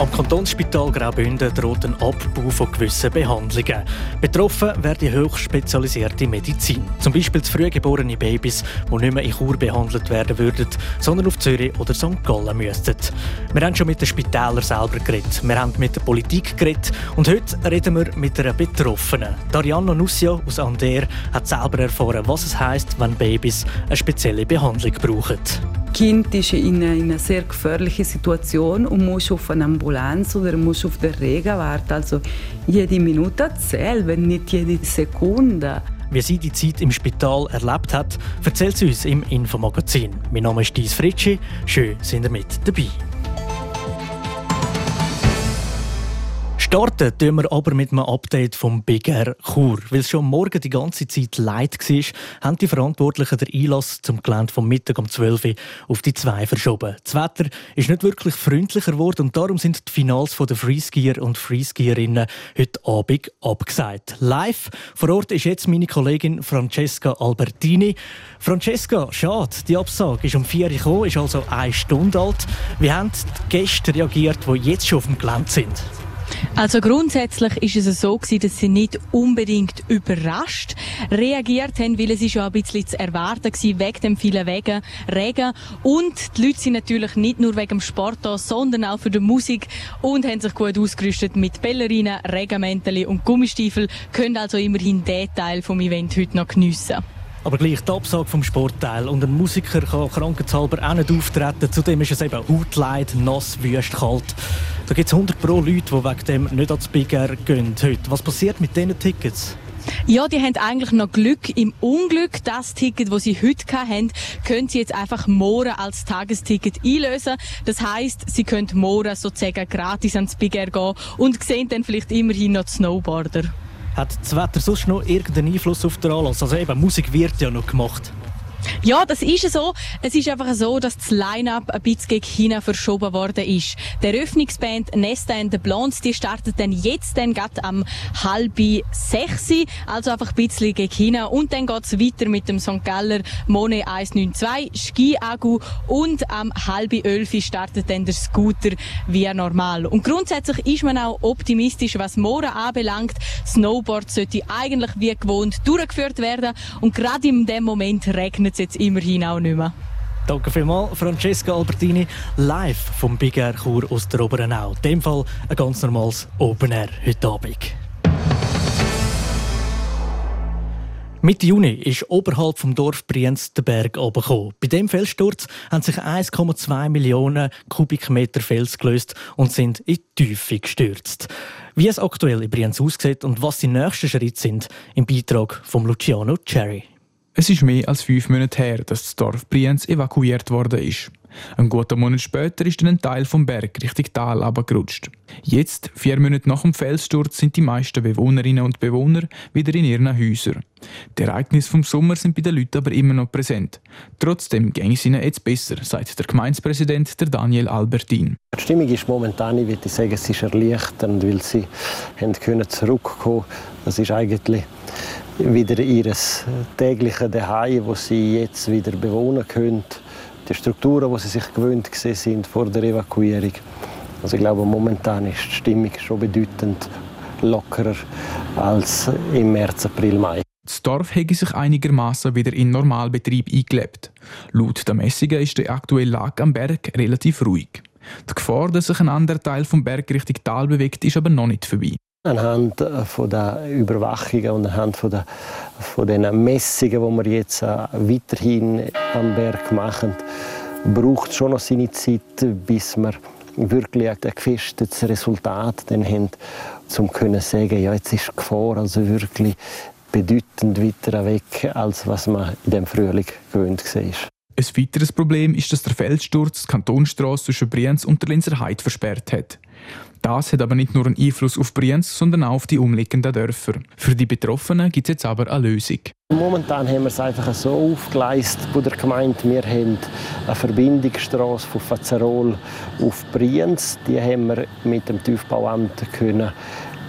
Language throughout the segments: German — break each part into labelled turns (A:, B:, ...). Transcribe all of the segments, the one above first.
A: Am Kantonsspital Graubünden droht ein Abbau von gewissen Behandlungen. Betroffen wäre die hochspezialisierte Medizin. Zum Beispiel zu frühgeborene Babys, die nicht mehr in Chur behandelt werden würden, sondern auf Zürich oder St. Gallen müssten. Wir haben schon mit den Spitälern selber geredet. Wir haben mit der Politik geredet. Und heute reden wir mit einer Betroffenen. Dariana Nussio aus Ander hat selber erfahren, was es heisst, wenn Babys eine spezielle Behandlung brauchen.
B: Kind ist in einer sehr gefährlichen Situation und muss auf eine Ambulanz oder muss auf den Regen warten. Also jede Minute zählt, wenn nicht jede Sekunde.
A: Wie sie die Zeit im Spital erlebt hat, erzählt sie uns im Infomagazin. Mein Name ist Dies Fritschi. Schön, sind ihr mit dabei. Starten tun wir aber mit einem Update vom Big Air Chur. Weil es schon morgen die ganze Zeit leid war, haben die Verantwortlichen den Einlass zum Gelände vom Mittag um 12 Uhr auf die 2 verschoben. Das Wetter ist nicht wirklich freundlicher geworden und darum sind die Finals der Freeskier und Freeskierinnen heute Abend abgesagt. Live vor Ort ist jetzt meine Kollegin Francesca Albertini. Francesca, schade, die Absage ist um 4 Uhr gekommen, ist also eine Stunde alt. Wie haben die Gäste reagiert, die jetzt schon auf dem Gelände sind?
C: Also grundsätzlich ist es so gewesen, dass sie nicht unbedingt überrascht reagiert haben, weil es ist ja ein bisschen zu erwarten gewesen, wegen dem vielen Wegen, Regen. Und die Leute sind natürlich nicht nur wegen dem Sport da, sondern auch für die Musik und haben sich gut ausgerüstet mit Ballerinen, Regenmänteln und Gummistiefel, können also immerhin den Teil vom Event heute noch geniessen.
A: Aber gleich die Absage vom Sportteil und ein Musiker kann krankheitshalber auch nicht auftreten. Zudem ist es eben hautleid, nass, wüst, kalt. Da gibt es 100 pro Leute, die wegen dem nicht ans Big Air gehen heute. Was passiert mit diesen Tickets?
C: Ja, die haben eigentlich noch Glück im Unglück. Das Ticket, das sie heute haben, können sie jetzt einfach morgen als Tagesticket einlösen. Das heißt, sie können morgen sozusagen gratis ans Big Air gehen und sehen dann vielleicht immerhin noch die Snowboarder.
A: Hat das Wetter sonst noch irgendeinen Einfluss auf den Anlass? Also eben, Musik wird ja noch gemacht.
C: Ja, das ist so. Es ist einfach so, dass das Line-Up ein bisschen gegen China verschoben worden ist. Der Eröffnungsband Nesta and the Blondes, die startet dann jetzt dann gerade am halb sechs, also einfach ein bisschen gegen China. Und dann geht's weiter mit dem St. Galler Monet 192, Ski Agu und am halb elf startet dann der Scooter wie normal. Und grundsätzlich ist man auch optimistisch, was morgen anbelangt. Snowboard sollte eigentlich wie gewohnt durchgeführt werden und gerade in dem Moment regnet es jetzt immerhin auch nicht mehr.
A: Danke vielmals, Francesca Albertini, live vom Big Air Chur aus der Oberenau. In dem Fall ein ganz normales Open Air heute Abend. Mitte Juni ist oberhalb vom Dorf Brienz der Berg abgekommen. Bei dem Felssturz haben sich 1,2 Millionen Kubikmeter Fels gelöst und sind in die Tiefe gestürzt. Wie es aktuell in Brienz aussieht und was die nächsten Schritte sind, im Beitrag von Luciano Cherry.
D: Es ist mehr als fünf Monate her, dass das Dorf Brienz evakuiert worden ist. Ein guter Monat später ist ein Teil vom Berg Richtung Tal abgerutscht. Jetzt, vier Monate nach dem Felssturz, sind die meisten Bewohnerinnen und Bewohner wieder in ihren Häusern. Die Ereignisse vom Sommer sind bei den Leuten aber immer noch präsent. Trotzdem ging es ihnen jetzt besser, sagt der Gemeindepräsident der Daniel Albertin.
E: Die Stimmung ist momentan, ich würde sagen, es ist erleichternd, weil sie haben können. Das ist eigentlich wieder ihr tägliches Zuhause, das sie jetzt wieder bewohnen können. Die Strukturen, die sie sich gewöhnt sind vor der Evakuierung. Also ich glaube, momentan ist die Stimmung schon bedeutend lockerer als im März, April, Mai.
D: Das Dorf hätte sich einigermaßen wieder in Normalbetrieb eingelebt. Laut der Messungen ist die aktuelle Lage am Berg relativ ruhig. Die Gefahr, dass sich ein anderer Teil vom Berg Richtung Tal bewegt, ist aber noch nicht vorbei.
E: Anhand äh, von der Überwachungen und anhand von, der, von den Messungen, die wir jetzt äh, weiterhin am Berg machen, braucht es schon noch seine Zeit, bis wir wirklich ein gefestetes Resultat haben, um zu sagen, ja, jetzt ist die Gefahr also wirklich bedeutend weiter weg, als was man in dem Frühling gewöhnt war.
D: Ein weiteres Problem ist, dass der Felssturz die Kantonsstrasse zwischen Brienz und der Linzer Heid versperrt hat. Das hat aber nicht nur einen Einfluss auf Brienz, sondern auch auf die umliegenden Dörfer. Für die Betroffenen gibt es jetzt aber eine Lösung.
E: Momentan haben wir es einfach so aufgeleistet bei der Gemeinde. Wir haben eine Verbindungsstraße von Fazerol auf Brienz. Die haben wir mit dem Tiefbauamt können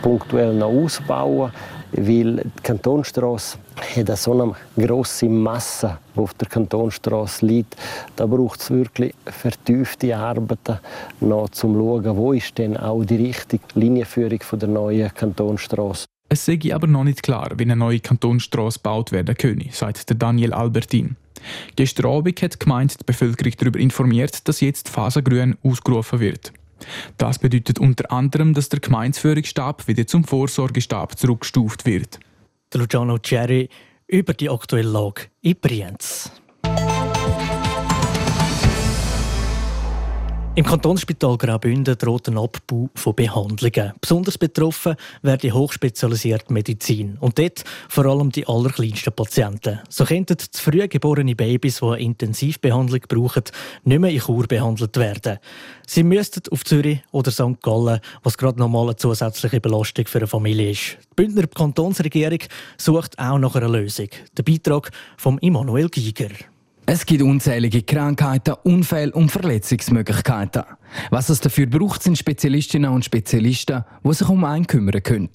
E: punktuell noch ausbauen weil die Kantonstraße hat so eine grosse Masse, die auf der Kantonstraße liegt. Da braucht es wirklich vertiefte Arbeiten, noch zum schauen, wo ist denn auch die richtige Linienführung der neuen Kantonstraße.
D: Es sei aber noch nicht klar, wie eine neue Kantonstraße gebaut werden könne, sagt Daniel Albertin. Gestern Abend hat die Gemeinde die Bevölkerung darüber informiert, dass jetzt Phase Grün ausgerufen wird. Das bedeutet unter anderem, dass der Gemeinsführungsstab wieder zum Vorsorgestab zurückgestuft wird.
A: Der Luciano Cherry über die aktuelle Lage in Brienz. Im Kantonsspital Graubünden droht ein Abbau von Behandlungen. Besonders betroffen die hochspezialisierte Medizin. Und dort vor allem die allerkleinsten Patienten. So könnten zu früh geborene Babys, die eine Intensivbehandlung brauchen, nicht mehr in Chur behandelt werden. Sie müssten auf Zürich oder St. Gallen, was gerade nochmal eine zusätzliche Belastung für eine Familie ist. Die Bündner Kantonsregierung sucht auch nach einer Lösung. Der Beitrag von Immanuel Giger.
F: Es gibt unzählige Krankheiten, Unfälle und Verletzungsmöglichkeiten. Was es dafür braucht, sind Spezialistinnen und Spezialisten, die sich um einen kümmern können.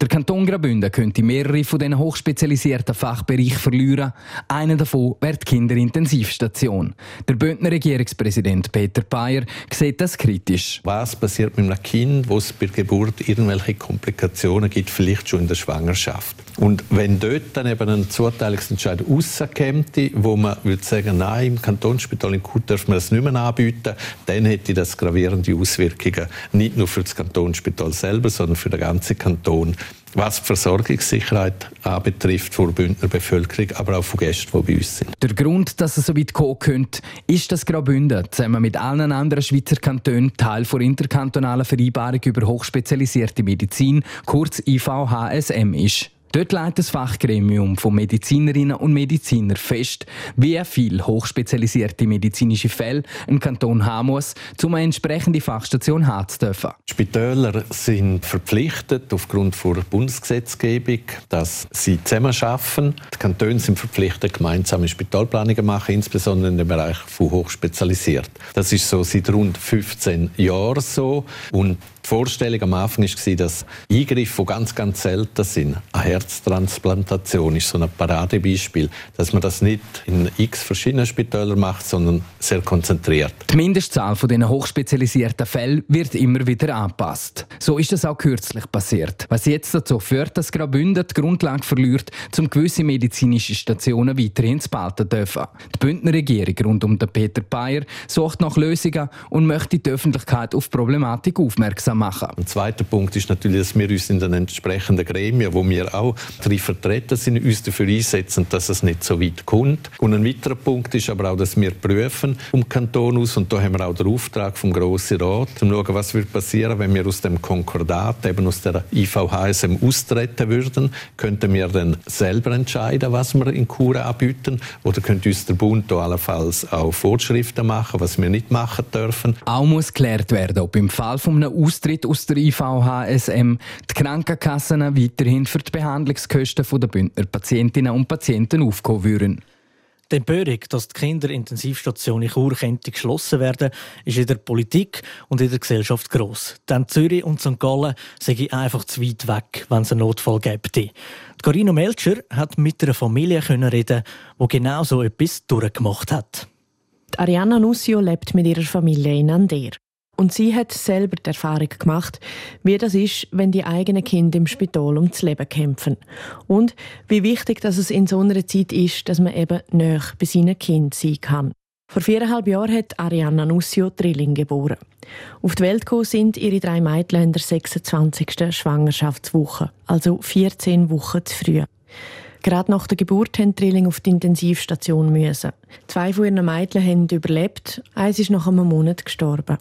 F: Der Kanton Graubünden könnte mehrere von diesen hochspezialisierten Fachbereichen verlieren. Einer davon wäre die Kinderintensivstation. Der Bündner Regierungspräsident Peter Bayer sieht das kritisch.
G: Was passiert mit einem Kind, wo es bei Geburt irgendwelche Komplikationen gibt, vielleicht schon in der Schwangerschaft? Und wenn dort dann eben ein Zuteilungsentscheid rauskäme, wo man würde sagen, nein, im Kantonsspital in Kut dürfen wir das nicht mehr anbieten, dann hätte das gravierende Auswirkungen nicht nur für das Kantonsspital selber, sondern für den ganzen Kanton was die Versorgungssicherheit anbetrifft für die Bündner Bevölkerung, aber auch von Gästen, die bei uns sind.
F: Der Grund, dass es so weit kommen könnte, ist, dass Graubünden zusammen mit allen anderen Schweizer Kantonen Teil der interkantonalen Vereinbarung über hochspezialisierte Medizin, kurz IVHSM, ist. Dort legt das Fachgremium von Medizinerinnen und Medizinern fest, wie viel hochspezialisierte medizinische Fälle ein Kanton haben muss, um eine entsprechende Fachstation haben zu dürfen.
G: Die Spitäler sind verpflichtet, aufgrund der Bundesgesetzgebung, dass sie zusammenarbeiten. Die Kantone sind verpflichtet, gemeinsame Spitalplanungen zu machen, insbesondere im Bereich von hochspezialisiert. Das ist so seit rund 15 Jahren so. Und die Vorstellung am Anfang war, dass Eingriffe, die ganz, ganz selten sind, Herztransplantation ist so ein Paradebeispiel, dass man das nicht in x verschiedenen Spitälern macht, sondern sehr konzentriert.
F: Die Mindestzahl von diesen hochspezialisierten Fällen wird immer wieder angepasst. So ist das auch kürzlich passiert, was jetzt dazu führt, dass Graubünden die Grundlage verliert, um gewisse medizinische Stationen weiterhin zu behalten dürfen. Die Bündner Regierung rund um den Peter Bayer sucht nach Lösungen und möchte die Öffentlichkeit auf die Problematik aufmerksam machen.
G: Ein zweiter Punkt ist natürlich, dass wir uns in den entsprechenden Gremien, wo wir auch drin vertreten sind, uns dafür einsetzen, dass es nicht so weit kommt. Und ein weiterer Punkt ist aber auch, dass wir prüfen um Kanton aus und da haben wir auch den Auftrag vom Grossen Rat, um zu schauen, was wird passieren, wenn wir aus dem Konkordat, eben aus der IVHSM austreten würden, könnten wir dann selber entscheiden, was wir in Kur anbieten oder könnte uns der Bund da allenfalls auch Vorschriften machen, was wir nicht machen dürfen.
F: Auch muss geklärt werden, ob im Fall von einem Austritt aus der IVHSM die Krankenkassen weiterhin für die Behandlungskosten der Bündner Patientinnen und Patienten aufkommen würden.
A: Die Empörung, dass die Kinderintensivstation in Chur könnte geschlossen werden ist in der Politik und in der Gesellschaft gross. Denn Zürich und St. Gallen sind einfach zu weit weg, wenn es einen Notfall gäbe. Carino Melcher hat mit einer Familie reden, die genau so etwas durchgemacht hat.
H: Ariana Nussio lebt mit ihrer Familie in Ander. Und sie hat selber die Erfahrung gemacht, wie das ist, wenn die eigenen Kinder im Spital ums Leben kämpfen. Und wie wichtig dass es in so einer Zeit ist, dass man eben näher bei seinen Kindern sein kann. Vor viereinhalb Jahren hat Arianna Nussio Drilling geboren. Auf die Welt gekommen sind ihre drei Mädchen in der 26. Schwangerschaftswoche, also 14 Wochen zu früh. Gerade nach der Geburt mussten Drilling auf die Intensivstation müssen. Zwei von ihren Mädchen haben überlebt, eins ist nach einem Monat gestorben.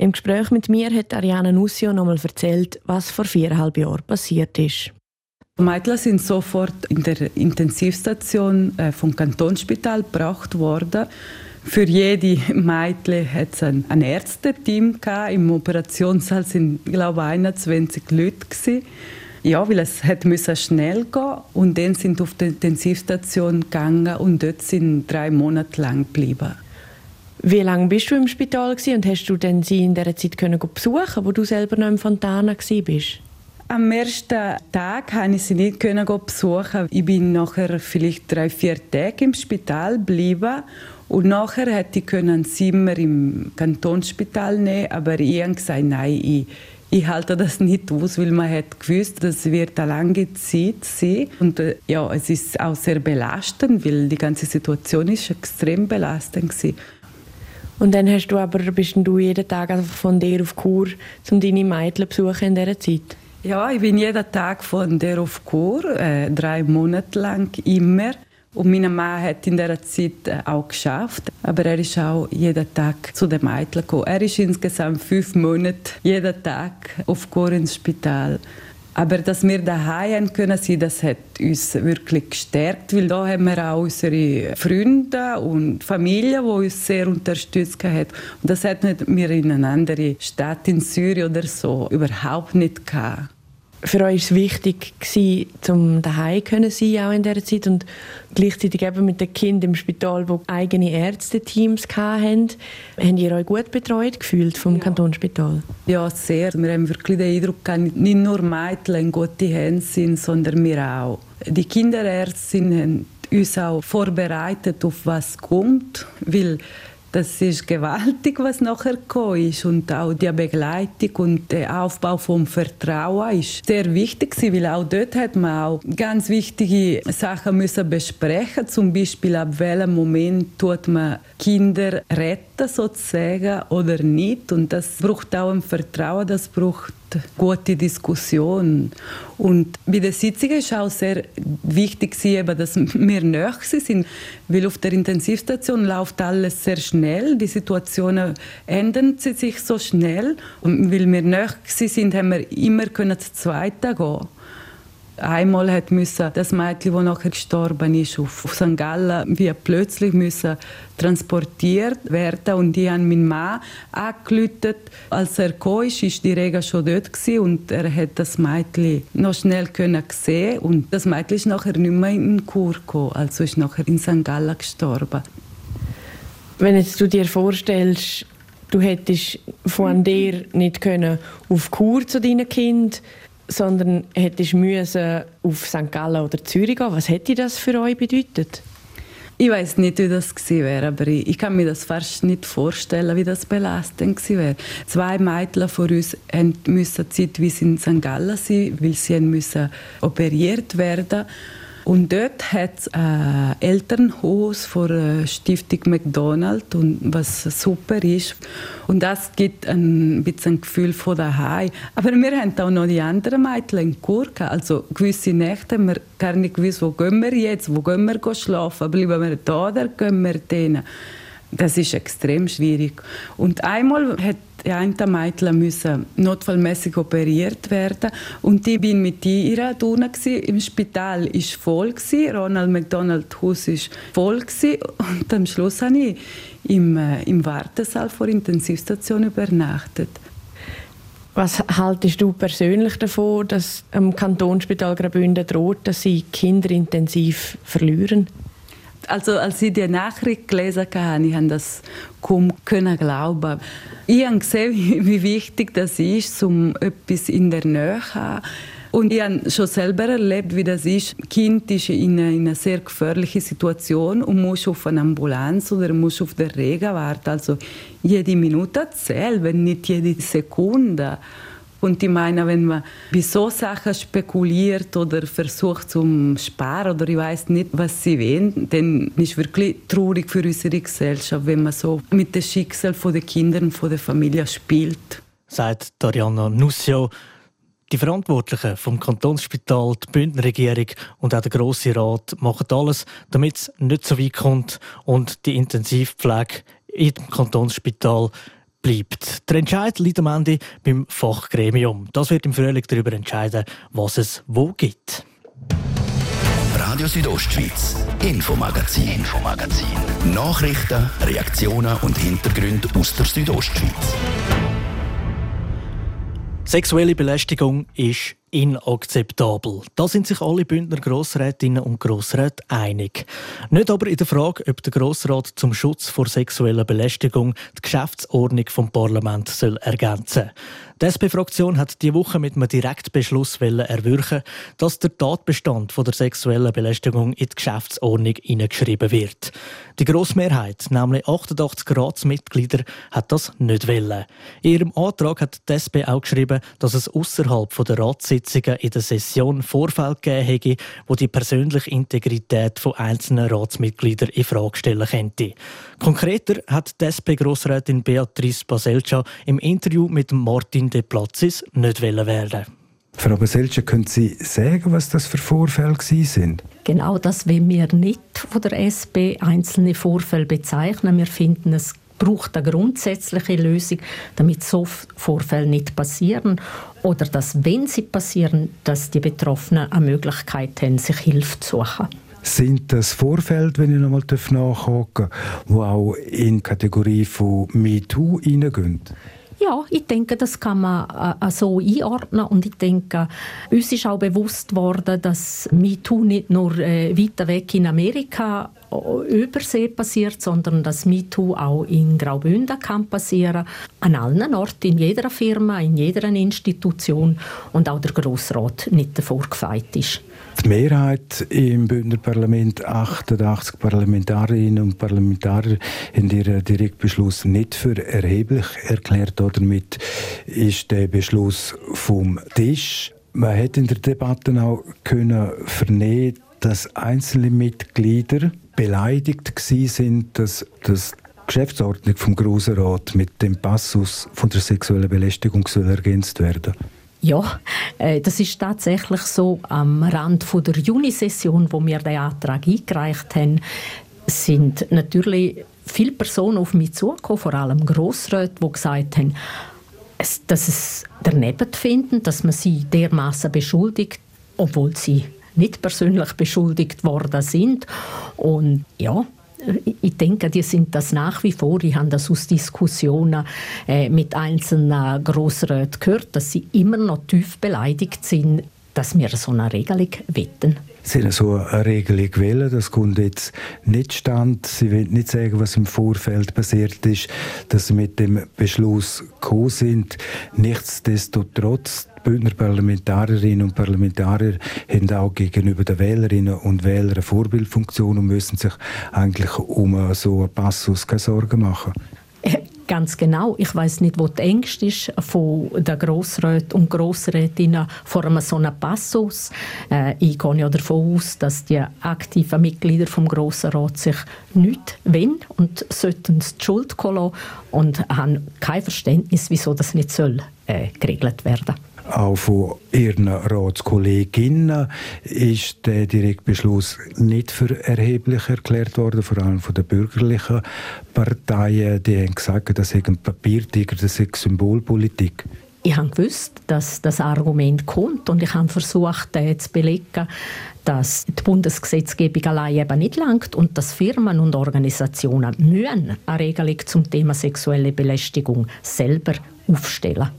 H: Im Gespräch mit mir hat Ariane Nussio nochmal erzählt, was vor viereinhalb Jahren passiert ist.
B: Die Mädchen sind sofort in der Intensivstation äh, vom Kantonsspital gebracht worden. Für jede Mädchen hat es ein, ein Ärzteteam gehabt. Im Operationssaal sind glaube ich 21 Leute gewesen. Ja, weil es hat müssen schnell gehen und dann sind auf die Intensivstation gegangen und dort sind drei Monate lang geblieben.
H: Wie lange bist du im Spital und hast du denn sie in der Zeit können besuchen, wo du selber noch im Fontana bist?
B: Am ersten Tag konnte ich sie nicht besuchen. Ich bin nachher vielleicht drei, vier Tage im Spital geblieben und nachher hätte ich ein Zimmer im Kantonsspital nehmen, aber ich habe gesagt, nein, ich ich halte das nicht aus, weil man hat gewusst, das wird eine lange Zeit sein. Und äh, ja, es ist auch sehr belastend, weil die ganze Situation ist extrem belastend war.
H: Und dann hast du aber, bist du jeden Tag einfach von dir auf Kur, um deine Mädchen zu besuchen in dieser Zeit?
B: Ja, ich bin jeden Tag von der auf Kur, äh, drei Monate lang immer. Und mein Mann hat in dieser Zeit äh, auch geschafft, aber er ist auch jeden Tag zu den Mädchen gekommen. Er ist insgesamt fünf Monate jeden Tag auf Kur ins Spital. Aber dass wir daheim können sein, das hat uns wirklich gestärkt, weil da haben wir auch unsere Freunde und Familie, die uns sehr unterstützt haben. Und das hätten wir in einer anderen Stadt in Syrien oder so überhaupt nicht gehabt
H: für euch es wichtig gewesen, zum daheim können sein auch in dieser Zeit und gleichzeitig eben mit den Kindern im Spital, wo eigene Ärzteteams hatten. Habt ihr euch gut betreut gefühlt vom ja. Kantonsspital?
B: Ja, sehr. Wir haben wirklich den Eindruck, dass nicht nur Mädchen in gute Hände sind, sondern wir auch. Die Kinderärzte haben uns auch vorbereitet auf was kommt, weil das ist gewaltig, was nachher gekommen ist. Und auch die Begleitung und der Aufbau vom Vertrauen ist sehr wichtig weil auch dort hat man auch ganz wichtige Sachen müssen besprechen. Zum Beispiel, ab welchem Moment tut man Kinder retten sozusagen oder nicht. Und das braucht auch ein Vertrauen, das braucht gute Diskussion. Und bei der Sitzung war auch sehr wichtig, dass wir näher sind, weil auf der Intensivstation läuft alles sehr schnell. Die Situationen ändern sich so schnell. Und weil wir näher sind, haben wir immer zu zweit gehen Einmal hat müssen das Mädchen, das nachher gestorben ist, auf, auf St. Gallen, wie plötzlich müssen transportiert werden und die haben meinen Mann angerufen. Als er kam, ist, ist die Rega schon dort gewesen und er hat das Mädchen noch schnell können sehen und das Mädchen ist nachher nicht mehr in Kur gekommen, also ist nachher in St. Gallen gestorben.
H: Wenn jetzt du dir vorstellst, du hättest von dir nicht können auf Kur zu deinen Kindern sondern hättest müssen auf St. Gallen oder Zürich gehen. Was hätte das für euch bedeutet?
B: Ich weiß nicht, wie das gewesen wäre, aber ich, ich, kann mir das fast nicht vorstellen, wie das belastend gewesen wäre. Zwei Mädchen von uns mussten zeitweise in St. Gallen sein, weil sie operiert werden mussten. Und dort hat es ein Elternhaus von der Stiftung McDonald und was super ist. Und das gibt ein bisschen ein Gefühl von daheim. Aber wir haben auch noch die anderen Mädchen in Kurka. Also gewisse Nächte haben wir gar nicht gewusst, wo gehen wir jetzt, wo gehen wir schlafen, bleiben wir da oder gehen wir denen. Das ist extrem schwierig. Und einmal hat die eine Mädchen müssen notfallmäßig operiert werden und ich bin mit ihr drinnen im Spital ist voll. Ronald McDonald Haus ist voll und am Schluss habe ich im, äh, im Wartesaal vor Intensivstation übernachtet.
H: Was haltest du persönlich davon, dass am Kantonsspital Graubünden droht, dass sie Kinder intensiv verlieren?
B: Also als ich die Nachricht gelesen habe, ich das kaum können glauben. Ich habe gesehen, wie wichtig das ist, um etwas in der Nähe zu haben. Und ich habe schon selber erlebt, wie das ist. Ein Kind ist in einer, in einer sehr gefährlichen Situation und muss auf eine Ambulanz oder muss auf den Regen warten. Also jede Minute zählt, wenn nicht jede Sekunde. Und ich meine, wenn man bei so Sachen spekuliert oder versucht zu sparen oder ich weiß nicht, was sie wollen, dann ist es wirklich traurig für unsere Gesellschaft, wenn man so mit dem Schicksal der Kinder und der Familie spielt.
A: Sagt Dariana Nussio. Die Verantwortlichen vom Kantonsspital, die Bündner Regierung und auch der Grosse Rat machen alles, damit es nicht so weit kommt und die Intensivpflege im Kantonsspital bleibt. Der Entscheid liegt am Ende beim Fachgremium. Das wird im Frühling darüber entscheiden, was es wo gibt.
I: Radio Südostschweiz, Infomagazin, Infomagazin. Nachrichten, Reaktionen und Hintergründe aus der Südostschweiz.
A: Sexuelle Belästigung ist inakzeptabel. Da sind sich alle Bündner Grossrätinnen und Grossräte einig. Nicht aber in der Frage, ob der Grossrat zum Schutz vor sexueller Belästigung die Geschäftsordnung vom Parlament soll ergänzen die SP-Fraktion hat diese Woche mit einem Direktbeschluss erwirken, dass der Tatbestand von der sexuellen Belästigung in die Geschäftsordnung hineingeschrieben wird. Die Grossmehrheit, nämlich 88 Ratsmitglieder, hat das nicht wollen. In ihrem Antrag hat die SP auch geschrieben, dass es außerhalb der Ratssitzungen in der Session Vorfälle gegeben hätte, wo die persönliche Integrität von einzelnen Ratsmitgliedern in Frage stellen könnte. Konkreter hat die SP-Grossrätin Beatrice Baselca im Interview mit Martin de Platzis nicht werden.
J: Frau Baselca, können Sie sagen, was das für Vorfälle sind?
K: Genau das wollen wir nicht von der SP einzelne Vorfälle bezeichnen. Wir finden, es braucht eine grundsätzliche Lösung, damit so Vorfälle nicht passieren oder dass, wenn sie passieren, dass die Betroffenen eine Möglichkeit haben, sich Hilfe zu suchen.
J: Sind das Vorfälle, wenn ich noch mal nachhaken darf, die auch in die Kategorie von MeToo hineingehen?
K: Ja, ich denke, das kann man äh, so einordnen. Und ich denke, uns ist auch bewusst worden, dass MeToo nicht nur äh, weiter weg in Amerika äh, übersee passiert, sondern dass MeToo auch in Graubünden kann passieren, an allen Orten, in jeder Firma, in jeder Institution. Und auch der Grossrat nicht davor gefeit ist.
J: Die Mehrheit im Bündner Parlament, 88 Parlamentarierinnen und Parlamentarier, haben ihren Direktbeschluss nicht für erheblich erklärt. Damit ist der Beschluss vom Tisch. Man hätte in der Debatte auch können vernehmen, dass einzelne Mitglieder beleidigt sind, dass das Geschäftsordnung vom Grossen Rat mit dem Passus von der sexuellen Belästigung soll ergänzt werden.
K: Ja, äh, das ist tatsächlich so. Am Rand von der Junisession, wo wir den Antrag eingereicht haben, sind natürlich viele Personen auf mich zugekommen, vor allem Grossräte, die gesagt haben, dass es daneben finden, dass man sie dermaßen beschuldigt, obwohl sie nicht persönlich beschuldigt worden sind. Und ja, ich denke, die sind das nach wie vor. Ich habe das aus Diskussionen äh, mit einzelnen Grossräten gehört, dass sie immer noch tief beleidigt sind, dass wir so eine Regelung wetten.
J: Sie haben so eine Regelung wählen, das kommt jetzt nicht stand. Sie wollen nicht sagen, was im Vorfeld passiert ist, dass Sie mit dem Beschluss gekommen sind. Nichtsdestotrotz, die Bündner Parlamentarierinnen und Parlamentarier haben auch gegenüber den Wählerinnen und Wählern eine Vorbildfunktion und müssen sich eigentlich um so einen Passus keine Sorgen machen.
K: Ganz genau. Ich weiß nicht, wo die Ängste ist von den Grossräten und Grossrätinnen vor einem so einem Passus. Äh, ich gehe ja davon aus, dass die aktiven Mitglieder vom Grossen Rat sich nicht wollen und sollten die Schuld lassen und haben kein Verständnis, wieso das nicht soll, äh, geregelt werden soll.
J: Auch von Ihren Ratskolleginnen ist der Direktbeschluss nicht für erheblich erklärt worden, vor allem von den bürgerlichen Parteien. Die haben gesagt, das sei ein Papiertiger, das sei Symbolpolitik.
K: Ich habe gewusst, dass das Argument kommt und ich habe versucht, äh, zu belegen, dass die Bundesgesetzgebung allein eben nicht langt und dass Firmen und Organisationen müssen eine Regelung zum Thema sexuelle Belästigung selber aufstellen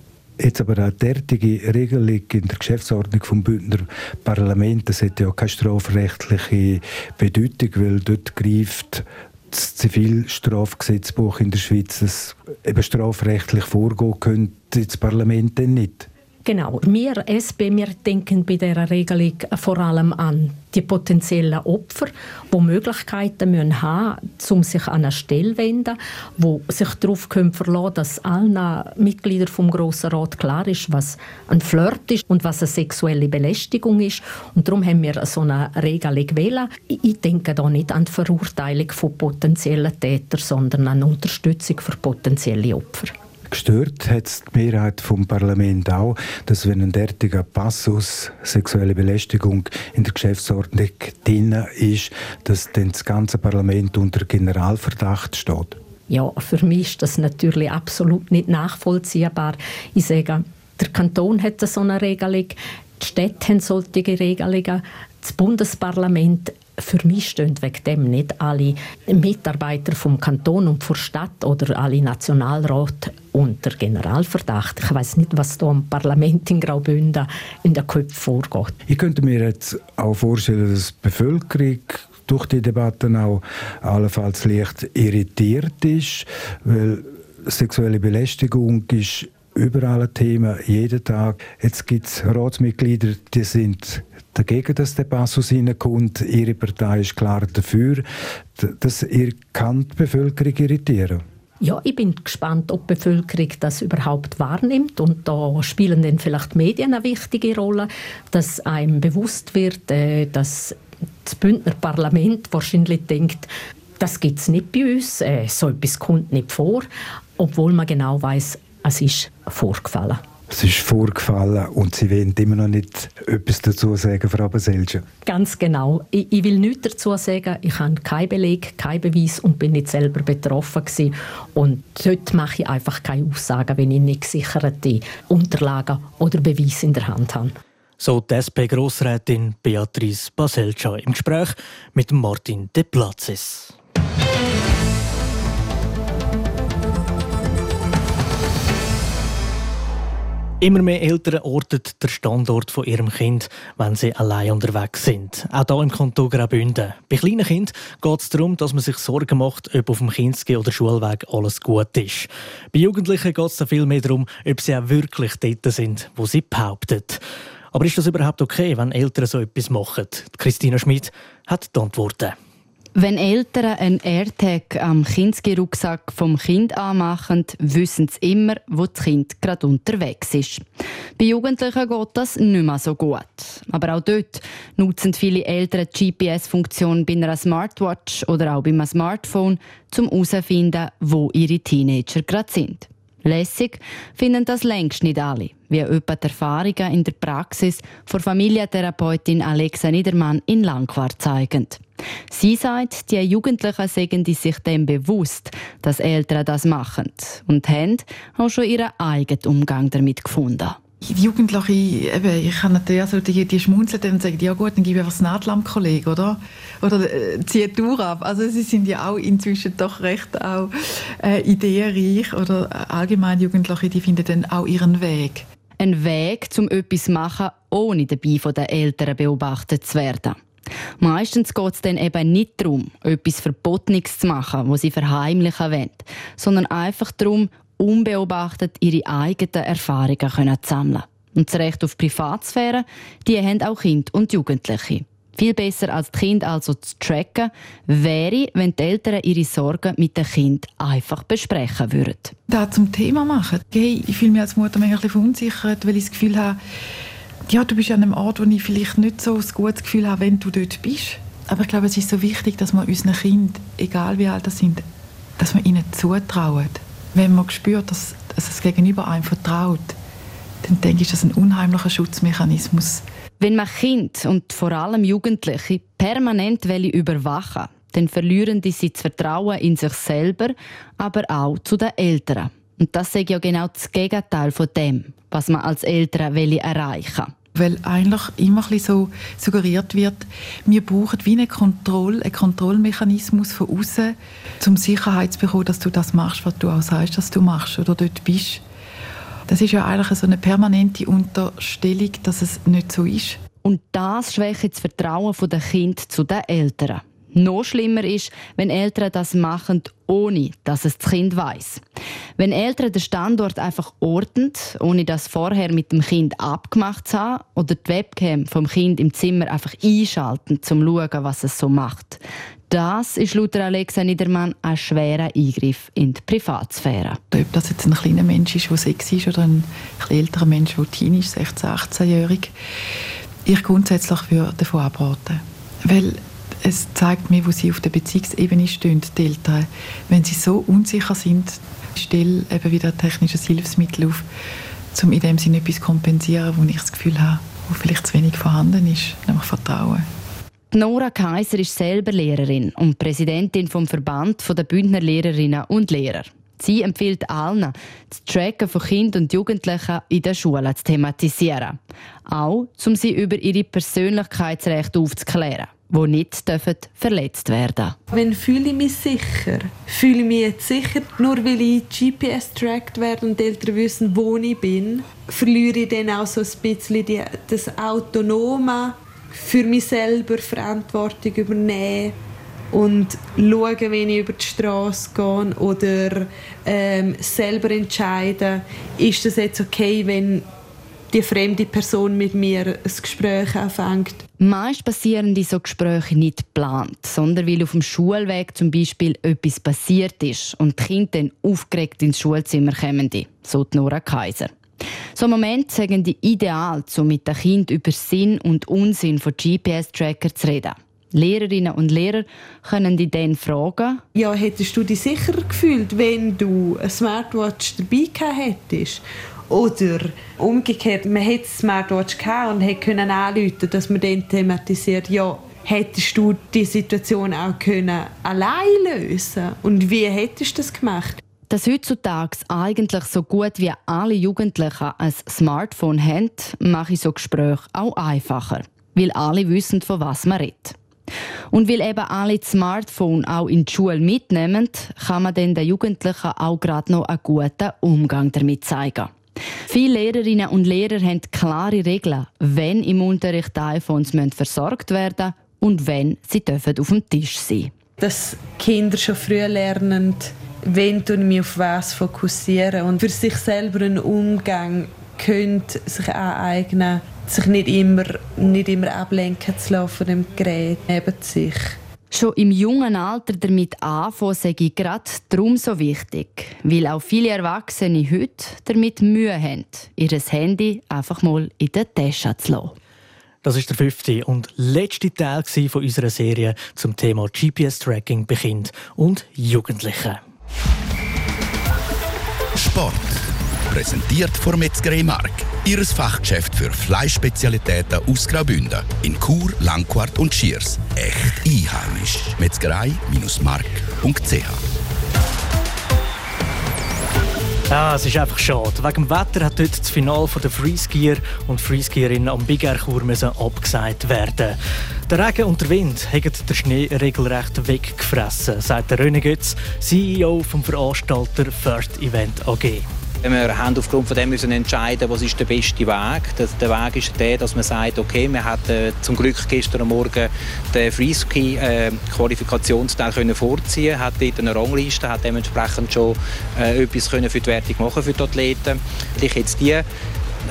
J: Jetzt aber eine derartige Regelung in der Geschäftsordnung vom Bündner Parlament, das hat ja keine strafrechtliche Bedeutung, weil dort greift das Zivilstrafgesetzbuch in der Schweiz, das eben strafrechtlich vorgehen könnte, das Parlament dann nicht.
K: Genau. Wir SP, wir denken bei dieser Regelung vor allem an die potenziellen Opfer, die Möglichkeiten müssen haben um sich an eine Stelle zu wenden, wo sich darauf können verlassen dass allen Mitgliedern vom Grossen Rat klar ist, was ein Flirt ist und was eine sexuelle Belästigung ist. Und darum haben wir so eine Regelung gewählt. Ich denke da nicht an die Verurteilung von potenziellen Tätern, sondern an Unterstützung für potenzielle Opfer.
J: Gestört hat die Mehrheit vom Parlament auch, dass wenn ein derartiger Passus sexuelle Belästigung in der Geschäftsordnung drin ist, dass dann das ganze Parlament unter Generalverdacht steht.
K: Ja, für mich ist das natürlich absolut nicht nachvollziehbar. Ich sage, der Kanton hat so eine Regelung, die Städte haben solche Regelungen. Das Bundesparlament für mich stehen wegen dem nicht alle Mitarbeiter vom Kanton und der Stadt oder alle Nationalrat unter Generalverdacht. Ich weiß nicht, was da im Parlament in Graubünden in der Köpfe vorgeht.
J: Ich könnte mir jetzt auch vorstellen, dass die Bevölkerung durch die Debatten auch allenfalls leicht irritiert ist, weil sexuelle Belästigung ist überall ein Thema, jeden Tag. Jetzt gibt es Ratsmitglieder, die sind dagegen, dass der Passus reinkommt. Ihre Partei ist klar dafür. Das kann die Bevölkerung irritieren.
K: Ja, ich bin gespannt, ob die Bevölkerung das überhaupt wahrnimmt. Und da spielen dann vielleicht die Medien eine wichtige Rolle, dass einem bewusst wird, äh, dass das Bündner Parlament wahrscheinlich denkt, das gibt es nicht bei uns, äh, so etwas kommt nicht vor, obwohl man genau weiß, es ist vorgefallen.
J: Es ist vorgefallen und Sie wollen immer noch nicht etwas dazu sagen, Frau Baselja.
K: Ganz genau. Ich, ich, will nichts dazu sagen. Ich habe keinen Beleg, keinen Beweis und bin nicht selber betroffen gewesen. Und dort mache ich einfach keine Aussagen, wenn ich nicht gesicherte Unterlagen oder Beweise in der Hand habe.
A: So die SP-Grossrätin Beatrice Baselja im Gespräch mit Martin De Platzes. Immer mehr Eltern orten den Standort von ihrem Kind, wenn sie allein unterwegs sind. Auch hier im Kanton Graubünden. Bei kleinen Kindern geht es darum, dass man sich Sorgen macht, ob auf dem Kinski- oder Schulweg alles gut ist. Bei Jugendlichen geht es dann viel mehr darum, ob sie auch wirklich dort sind, wo sie behaupten. Aber ist das überhaupt okay, wenn Eltern so etwas machen? Christina Schmidt hat die Antworten.
L: Wenn Eltern einen AirTag am Kindsrucksack vom Kind anmachen, wissen sie immer, wo das Kind gerade unterwegs ist. Bei Jugendlichen geht das nicht mehr so gut. Aber auch dort nutzen viele Eltern die GPS-Funktion bei einer Smartwatch oder auch beim Smartphone, um herauszufinden, wo ihre Teenager gerade sind. Lässig finden das längst nicht alle, wie etwa die Erfahrungen in der Praxis von Familientherapeutin Alexa Niedermann in Langquart zeigen. Sie sagt, die Jugendlichen seien sich dem bewusst, dass Eltern das machen und haben auch schon ihren eigenen Umgang damit gefunden.
M: Die Jugendlichen, eben, ich kann natürlich also die, die schmunzeln und sagen, ja gut, dann gebe ich einfach das Nahtlamm-Kollege, oder? Oder äh, ziehe die Tour ab. Also sie sind ja auch inzwischen doch recht auch äh, ideenreich oder äh, allgemein Jugendliche, die finden dann auch ihren Weg.
L: Ein Weg, um etwas zu machen, ohne dabei von den Eltern beobachtet zu werden. Meistens geht es dann eben nicht darum, etwas Verbotenes zu machen, was sie verheimlichen wollen, sondern einfach darum, unbeobachtet ihre eigenen Erfahrungen können sammeln. Und das Recht auf Privatsphäre, die haben auch Kinder und Jugendliche. Viel besser als die Kinder also zu tracken, wäre, wenn die Eltern ihre Sorgen mit dem Kind einfach besprechen würden.
M: Da zum Thema machen. Hey, ich fühle mich als Mutter manchmal verunsichert, weil ich das Gefühl habe, ja, du bist an einem Ort, wo ich vielleicht nicht so ein gutes Gefühl habe, wenn du dort bist. Aber ich glaube, es ist so wichtig, dass man unseren Kindern, egal wie alt sie sind, dass man ihnen zutraut. Wenn man spürt, dass, dass das Gegenüber einem vertraut, dann denke ich, ist das ein unheimlicher Schutzmechanismus.
L: Wenn man Kind und vor allem Jugendliche permanent überwachen dann verlieren die sie das Vertrauen in sich selber, aber auch zu den Eltern. Und das ist ja genau das Gegenteil von dem, was man als Eltern erreichen will
M: weil eigentlich immer ein so suggeriert wird, wir brauchen wie eine Kontrolle, einen Kontrollmechanismus von außen, um Sicherheit zu bekommen, dass du das machst, was du auch sagst, dass du machst oder dort bist. Das ist ja eigentlich so eine permanente Unterstellung, dass es nicht so ist.
L: Und das schwächt das Vertrauen der Kind zu den Eltern. Noch schlimmer ist, wenn Eltern das machen, ohne dass es das Kind weiß. Wenn Eltern den Standort einfach ordnen, ohne das vorher mit dem Kind abgemacht zu haben, oder die Webcam vom Kind im Zimmer einfach einschalten, um zu schauen, was es so macht, das ist laut Alexa Niedermann ein schwerer Eingriff in die Privatsphäre.
M: Ob das jetzt ein kleiner Mensch ist, der sechs ist, oder ein älterer Mensch, der Teen ist, 16-, 18-jährig, ich grundsätzlich würde davon abraten. Weil es zeigt mir, wo sie auf der Beziehungsebene stehen, die Eltern. Wenn sie so unsicher sind, stelle eben wieder ein technisches Hilfsmittel auf, um in dem Sinne etwas zu kompensieren, wo ich das Gefühl habe, wo vielleicht zu wenig vorhanden ist, nämlich Vertrauen.
L: Nora Kaiser ist selber Lehrerin und Präsidentin vom Verband der Bündner Lehrerinnen und Lehrer. Sie empfiehlt allen, das Tracken von Kindern und Jugendlichen in der Schule zu thematisieren. Auch, um sie über ihre Persönlichkeitsrechte aufzuklären die nicht dürfen verletzt werden
N: Wenn fühle ich mich sicher? Fühle ich mich jetzt sicher, nur weil ich GPS-tracked werde und die Eltern wissen, wo ich bin? Verliere ich dann auch so ein bisschen die, das Autonome für mich selber Verantwortung übernehmen? und schauen, wenn ich über die Straße gehe oder ähm, selber entscheiden, ist es jetzt okay, wenn die fremde Person mit mir ein Gespräch anfängt.
L: Meist passieren diese Gespräche nicht geplant, sondern weil auf dem Schulweg zum Beispiel etwas passiert ist und die Kinder dann aufgeregt ins Schulzimmer kommen, so Nora Kaiser. So Moment sagen die ideal, um mit den Kindern über Sinn und Unsinn von GPS-Tracker zu reden. Lehrerinnen und Lehrer können die dann fragen.
N: Ja, hättest du dich sicher gefühlt, wenn du eine Smartwatch dabei hättest? Oder umgekehrt, man hätte eine Smartwatch gehabt und hätte anrufen dass man dann thematisiert, ja, hättest du die Situation auch können allein lösen Und wie hättest du das gemacht?
L: Dass heutzutage eigentlich so gut wie alle Jugendlichen ein Smartphone haben, mache ich so Gespräche auch einfacher. Weil alle wissen, von was man redet. Und weil eben alle das Smartphone auch in die Schule mitnehmen, kann man den Jugendlichen auch gerade noch einen guten Umgang damit zeigen. Viele Lehrerinnen und Lehrer haben klare Regeln, wenn im Unterricht iPhones versorgt werden und wenn sie dürfen auf dem Tisch sein
N: Dass Kinder schon früh lernen, wenn ich mich auf was fokussieren und für sich selber einen Umgang können sich aneignen sich nicht immer, nicht immer ablenken zu lassen von dem Gerät neben sich.
L: Schon im jungen Alter damit anfangen, sage ich gerade darum so wichtig. Weil auch viele Erwachsene heute damit Mühe haben, ihr Handy einfach mal in der Tasche zu lassen.
A: Das ist der fünfte und letzte Teil von unserer Serie zum Thema GPS-Tracking bei Kindern und Jugendlichen.
I: Sport. Präsentiert von Metzgerei Mark. Ihres Fachgeschäft für Fleischspezialitäten aus Graubünden. In Chur, Langquart und Schiers. Echt einheimisch. Metzgerei-mark.ch
A: ja, es ist einfach schade. Wegen dem Wetter hat heute das Finale der Freeskier und Freeskierinnen am Big Air Chur abgesagt werden. Der Regen und der Wind haben den Schnee regelrecht weggefressen, sagt der René Götz, CEO vom Veranstalter First Event AG.
O: Wir haben aufgrund von dem müssen entscheiden, was ist der beste Weg. Der Weg ist der, dass man sagt, okay, wir hatten zum Glück gestern Morgen den Freeski äh, Qualifikationsteil können vorziehen, hat dort eine Rangliste, hat dementsprechend schon äh, etwas können für die Wertung machen für die Athleten. Ich jetzt die äh,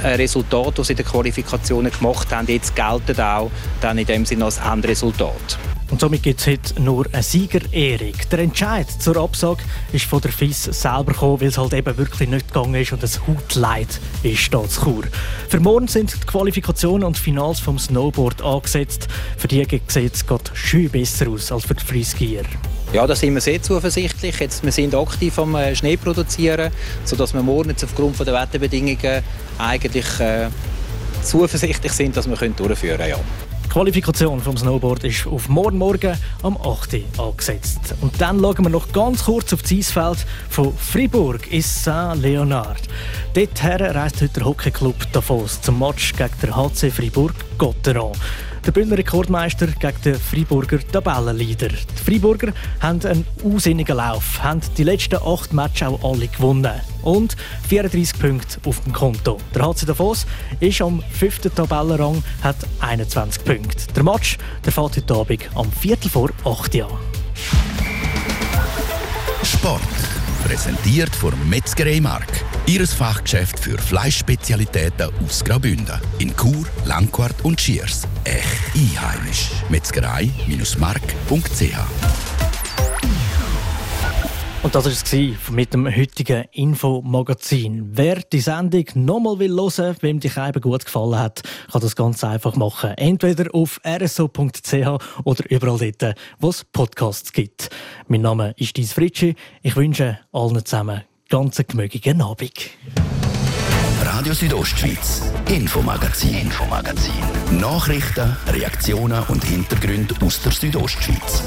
O: Resultate, die sie in den Qualifikationen gemacht haben, jetzt gelten auch dann in dem Sinne als Endresultat.
A: Und somit gibt es heute nur eine Siegerehrung. Der Entscheid zur Absage ist von der FIS selber gekommen, weil es halt eben wirklich nicht gegangen ist und es Hautleid ist da zu Chur. Für morgen sind die Qualifikationen und Finals vom Snowboard angesetzt. Für die sieht es gerade schön besser aus als für die Freeskier.
O: Ja, da sind wir sehr zuversichtlich. Jetzt, wir sind aktiv am äh, Schnee produzieren, sodass wir morgen jetzt aufgrund der Wetterbedingungen eigentlich äh, zuversichtlich sind, dass wir durchführen können. Ja.
A: Die Qualifikation vom Snowboard ist auf morgen Morgen am 8. Uhr angesetzt. Und dann schauen wir noch ganz kurz auf das Eisfeld von Fribourg ins Saint-Leonard. Dorthin reist heute der Hockeyclub Davos zum Match gegen den HC Fribourg-Gotteron. Der Bündner Rekordmeister gegen den Freiburger Tabellenleader. Die Freiburger haben einen unsinnigen Lauf, haben die letzten acht Matches auch alle gewonnen. Und 34 Punkte auf dem Konto. Der HC Davos ist am fünften Tabellenrang, hat 21 Punkte. Der Match der fährt heute Abend am Viertel vor 8 Uhr.
I: Sport. Präsentiert von Metzgerei Mark. Ihres Fachgeschäft für Fleischspezialitäten aus Graubünden. In Chur, Langquart und Schiers. Echt einheimisch. Metzgerei-mark.ch
A: und das war es mit dem heutigen Infomagazin. Wer die Sendung nochmal will hören, wem die Scheibe gut gefallen hat, kann das ganz einfach machen. Entweder auf rso.ch oder überall dort, wo es Podcasts gibt. Mein Name ist Dies Fritschi. Ich wünsche allen zusammen ganz gemögigen Abend.
I: Radio Südostschweiz, Infomagazin, Infomagazin. Nachrichten, Reaktionen und Hintergründe aus der Südostschweiz.